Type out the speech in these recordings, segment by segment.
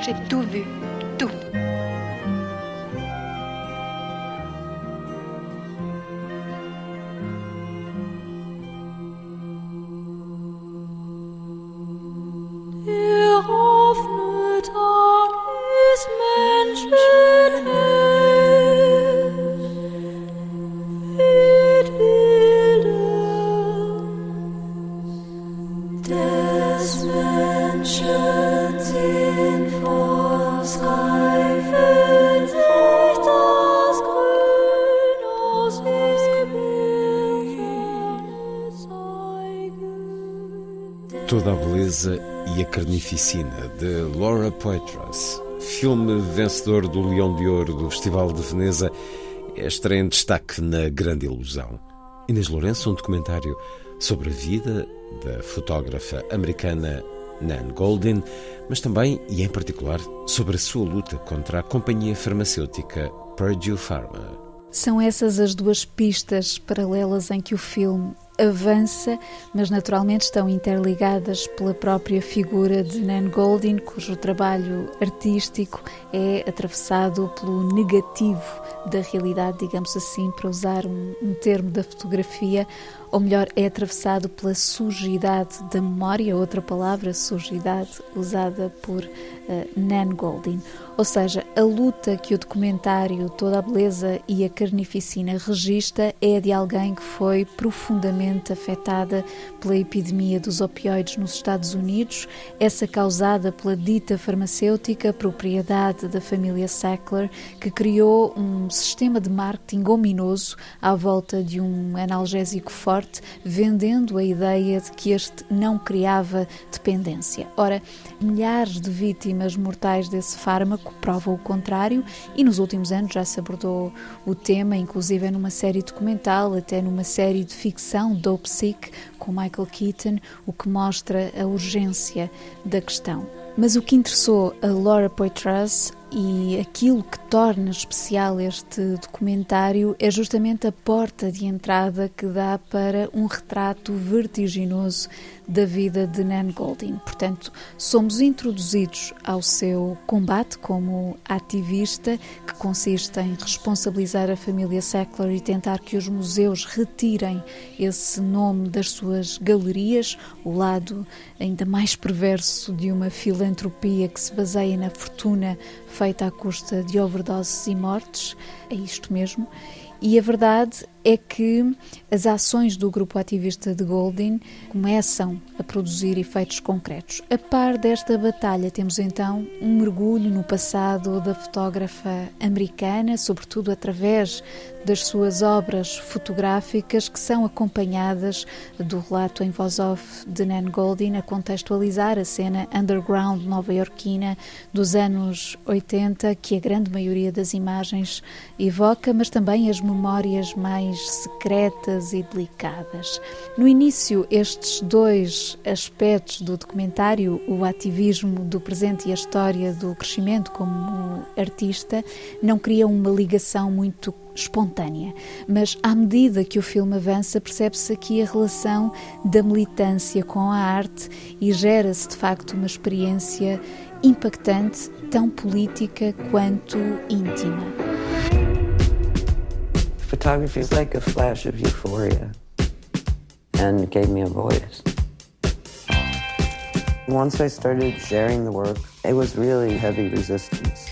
J'ai tout vu, tout. A carnificina de Laura Poitras, filme vencedor do Leão de Ouro do Festival de Veneza, é estreia em destaque na Grande Ilusão. Inês Lourenço, um documentário sobre a vida da fotógrafa americana Nan Goldin, mas também, e em particular, sobre a sua luta contra a companhia farmacêutica Purdue Pharma. São essas as duas pistas paralelas em que o filme avança, mas naturalmente estão interligadas pela própria figura de Nan Goldin, cujo trabalho artístico é atravessado pelo negativo da realidade, digamos assim, para usar um, um termo da fotografia, ou melhor, é atravessado pela sujidade da memória, outra palavra, sujidade, usada por uh, Nan Goldin. Ou seja, a luta que o documentário Toda a Beleza e a Carnificina registra é a de alguém que foi profundamente afetada pela epidemia dos opioides nos Estados Unidos, essa causada pela dita farmacêutica propriedade da família Sackler, que criou um sistema de marketing ominoso à volta de um analgésico forte, vendendo a ideia de que este não criava dependência. Ora, milhares de vítimas mortais desse fármaco provam o contrário e nos últimos anos já se abordou o tema, inclusive numa série documental, até numa série de ficção, Dope Sick, com Michael Keaton, o que mostra a urgência da questão. Mas o que interessou a Laura Poitras e aquilo que torna especial este documentário é justamente a porta de entrada que dá para um retrato vertiginoso da vida de Nan Goldin. Portanto, somos introduzidos ao seu combate como ativista, que consiste em responsabilizar a família Sackler e tentar que os museus retirem esse nome das suas galerias, o lado ainda mais perverso de uma filantropia que se baseia na fortuna feita à custa de overdoses e mortes. É isto mesmo. E a verdade é que as ações do grupo ativista de Goldin começam a produzir efeitos concretos. A par desta batalha, temos então um mergulho no passado da fotógrafa americana, sobretudo através das suas obras fotográficas que são acompanhadas do relato em voz off de Nan Goldin a contextualizar a cena underground nova-iorquina dos anos 80, que a grande maioria das imagens evoca, mas também as memórias mais secretas e delicadas. No início, estes dois aspectos do documentário, o ativismo do presente e a história do crescimento como artista, não criam uma ligação muito espontânea, mas à medida que o filme avança, percebe-se aqui a relação da militância com a arte e gera-se de facto uma experiência impactante, tão política quanto íntima. Photography is like a flash of euphoria and gave me a voice. Once I started sharing the work, it was really heavy resistance,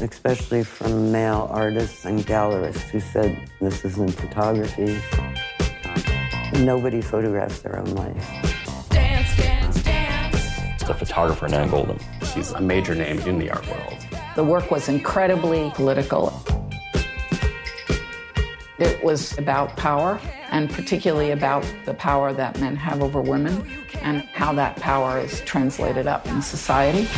especially from male artists and gallerists who said, This isn't photography. Nobody photographs their own life. Dance, dance, dance. The photographer Nan Goldin. She's a major name in the art world. The work was incredibly political. It was about power, and particularly about the power that men have over women and how that power is translated up in society.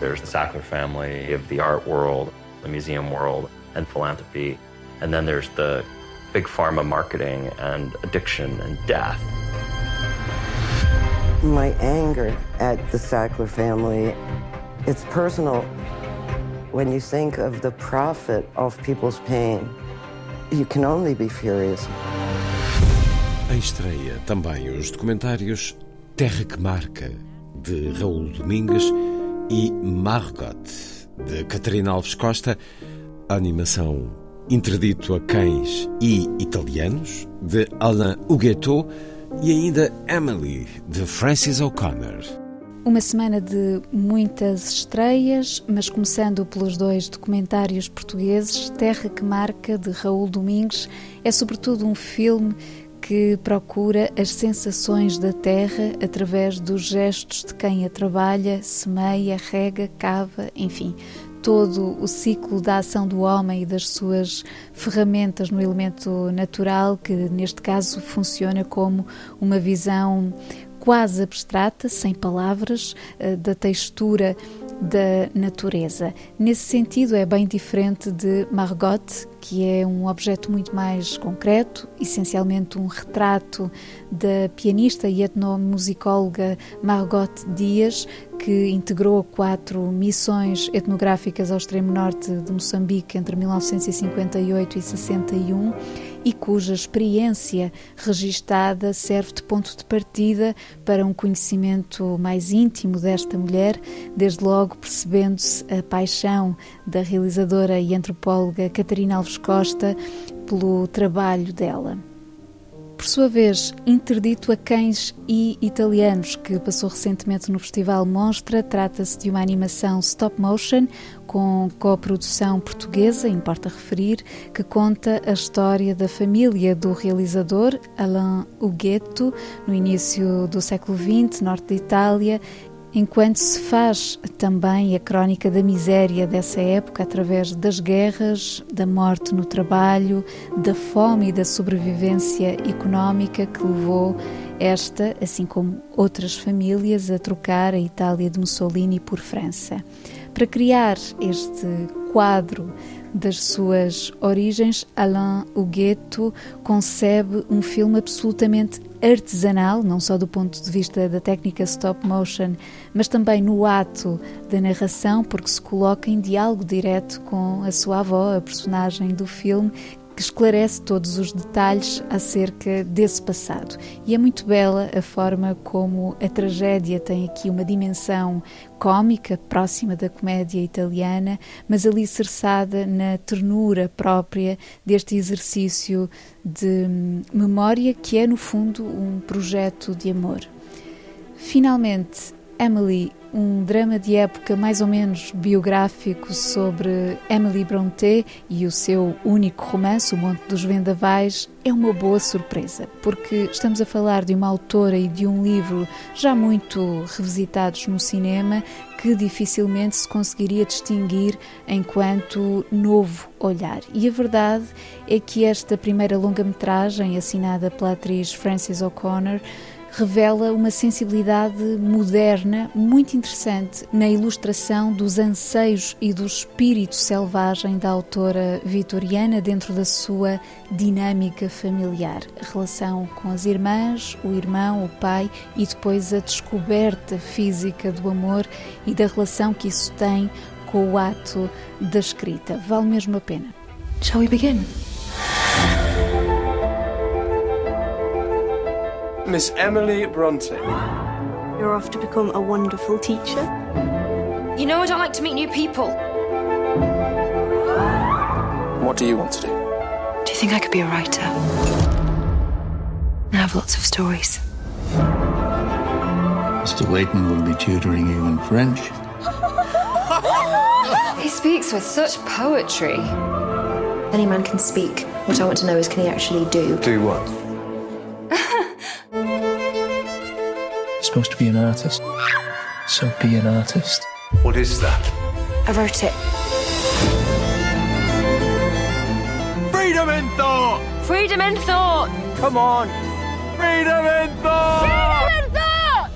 There's the Sackler family of the art world, the museum world, and philanthropy. And then there's the big pharma marketing and addiction and death. My anger at the Sackler family, it's personal. When you think of the profit of people's pain, you can only be furious. Em estreia também os documentários Terra que Marca, de Raul Domingues, e Margot, de Catarina Alves Costa, a animação Interdito a Cães e Italianos, de Alain Huguetto, e ainda Emily, de Francis O'Connor. Uma semana de muitas estreias, mas começando pelos dois documentários portugueses, Terra que Marca, de Raul Domingues, é sobretudo um filme que procura as sensações da terra através dos gestos de quem a trabalha, semeia, rega, cava, enfim, todo o ciclo da ação do homem e das suas ferramentas no elemento natural, que neste caso funciona como uma visão quase abstrata, sem palavras, eh, da textura da natureza. Nesse sentido, é bem diferente de Margot, que é um objeto muito mais concreto, essencialmente um retrato da pianista e etnomusicóloga Margot Dias, que integrou quatro missões etnográficas ao extremo norte de Moçambique entre 1958 e 61 e cuja experiência registada serve de ponto de partida para um conhecimento mais íntimo desta mulher, desde logo percebendo-se a paixão da realizadora e antropóloga Catarina Alves Costa pelo trabalho dela. Por sua vez, interdito a cães e italianos, que passou recentemente no Festival Monstra, trata-se de uma animação stop motion com coprodução portuguesa, importa referir, que conta a história da família do realizador Alain Huguetto no início do século XX, norte de Itália, enquanto se faz também a crónica da miséria dessa época através das guerras, da morte no trabalho, da fome e da sobrevivência económica que levou esta, assim como outras famílias, a trocar a Itália de Mussolini por França. Para criar este quadro das suas origens, Alain Huguetto concebe um filme absolutamente artesanal, não só do ponto de vista da técnica stop motion, mas também no ato da narração, porque se coloca em diálogo direto com a sua avó, a personagem do filme, que esclarece todos os detalhes acerca desse passado. E é muito bela a forma como a tragédia tem aqui uma dimensão cômica, próxima da comédia italiana, mas ali alicerçada na ternura própria deste exercício de memória que é, no fundo, um projeto de amor. Finalmente, Emily um drama de época mais ou menos biográfico sobre Emily Brontë e o seu único romance, O Monte dos Vendavais, é uma boa surpresa, porque estamos a falar de uma autora e de um livro já muito revisitados no cinema que dificilmente se conseguiria distinguir enquanto novo olhar. E a verdade é que esta primeira longa-metragem, assinada pela atriz Frances O'Connor, revela uma sensibilidade moderna muito interessante na ilustração dos anseios e do espírito selvagem da autora vitoriana dentro da sua dinâmica familiar. A relação com as irmãs, o irmão, o pai e depois a descoberta física do amor e da relação que isso tem com o ato da escrita. Vale mesmo a pena. Shall we begin? Miss Emily Bronte. You're off to become a wonderful teacher. You know I don't like to meet new people. What do you want to do? Do you think I could be a writer? I have lots of stories. Mr. Layton will be tutoring you in French. he speaks with such poetry. Any man can speak. What I want to know is can he actually do? Do what? Supposed to be an artist. So be an artist. What is that? I wrote it. Freedom in thought! Freedom in thought! Come on! Freedom in thought! Freedom in thought!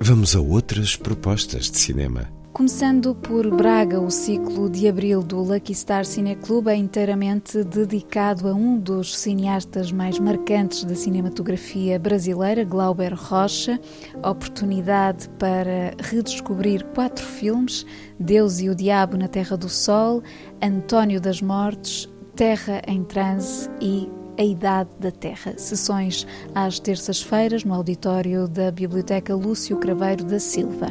Vamos a outras propostas de cinema. Começando por Braga, o ciclo de abril do Lucky Star Cine Club é inteiramente dedicado a um dos cineastas mais marcantes da cinematografia brasileira, Glauber Rocha. Oportunidade para redescobrir quatro filmes: Deus e o Diabo na Terra do Sol, António das Mortes, Terra em Transe e a Idade da Terra. Sessões às terças-feiras no auditório da Biblioteca Lúcio Craveiro da Silva.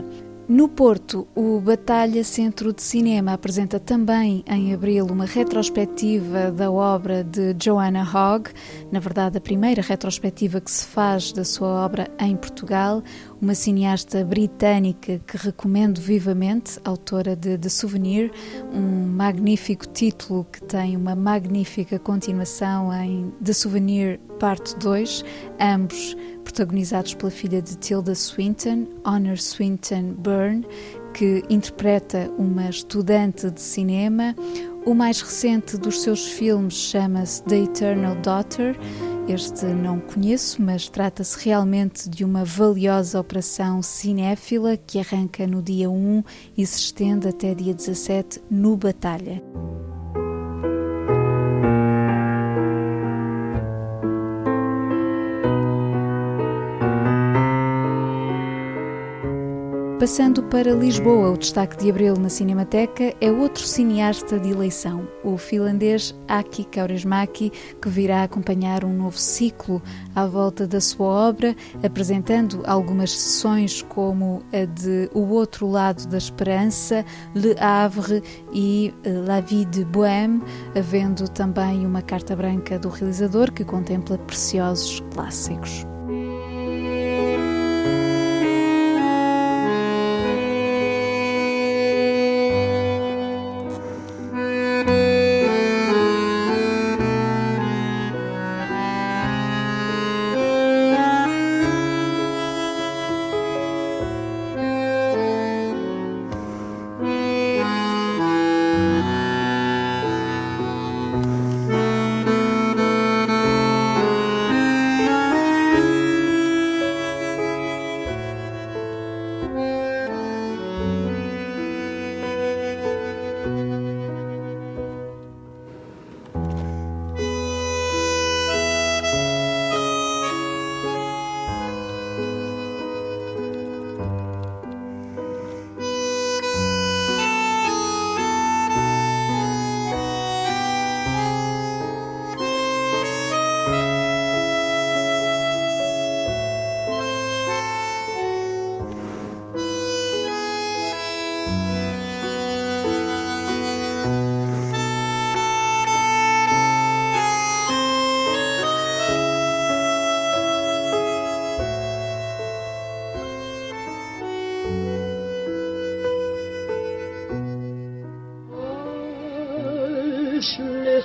No Porto, o Batalha Centro de Cinema apresenta também em abril uma retrospectiva da obra de Joanna Hogg, na verdade, a primeira retrospectiva que se faz da sua obra em Portugal, uma cineasta britânica que recomendo vivamente, autora de The Souvenir, um magnífico título que tem uma magnífica continuação em The Souvenir Parte 2, ambos protagonizados pela filha de Tilda Swinton, Honor Swinton Byrne, que interpreta uma estudante de cinema. O mais recente dos seus filmes chama-se The Eternal Daughter. Este não conheço, mas trata-se realmente de uma valiosa operação cinéfila que arranca no dia 1 e se estende até dia 17 no Batalha. Passando para Lisboa, o destaque de abril na Cinemateca é outro cineasta de eleição, o finlandês Aki Kaurismäki, que virá acompanhar um novo ciclo à volta da sua obra, apresentando algumas sessões como a de O Outro Lado da Esperança, Le Havre e La Vie de Bohème, havendo também uma carta branca do realizador que contempla preciosos clássicos.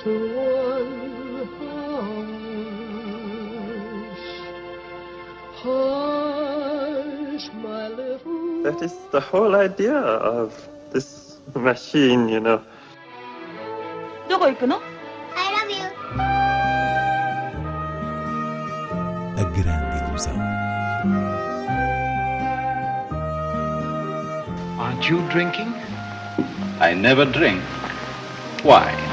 Hush, little one, hush. Hush, my little That is the whole idea of this machine, you know. どこ行くの I love you. A grande ilusão. Aren't you drinking? I never drink. Why?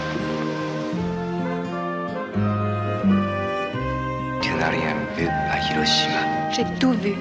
J'ai tout vu.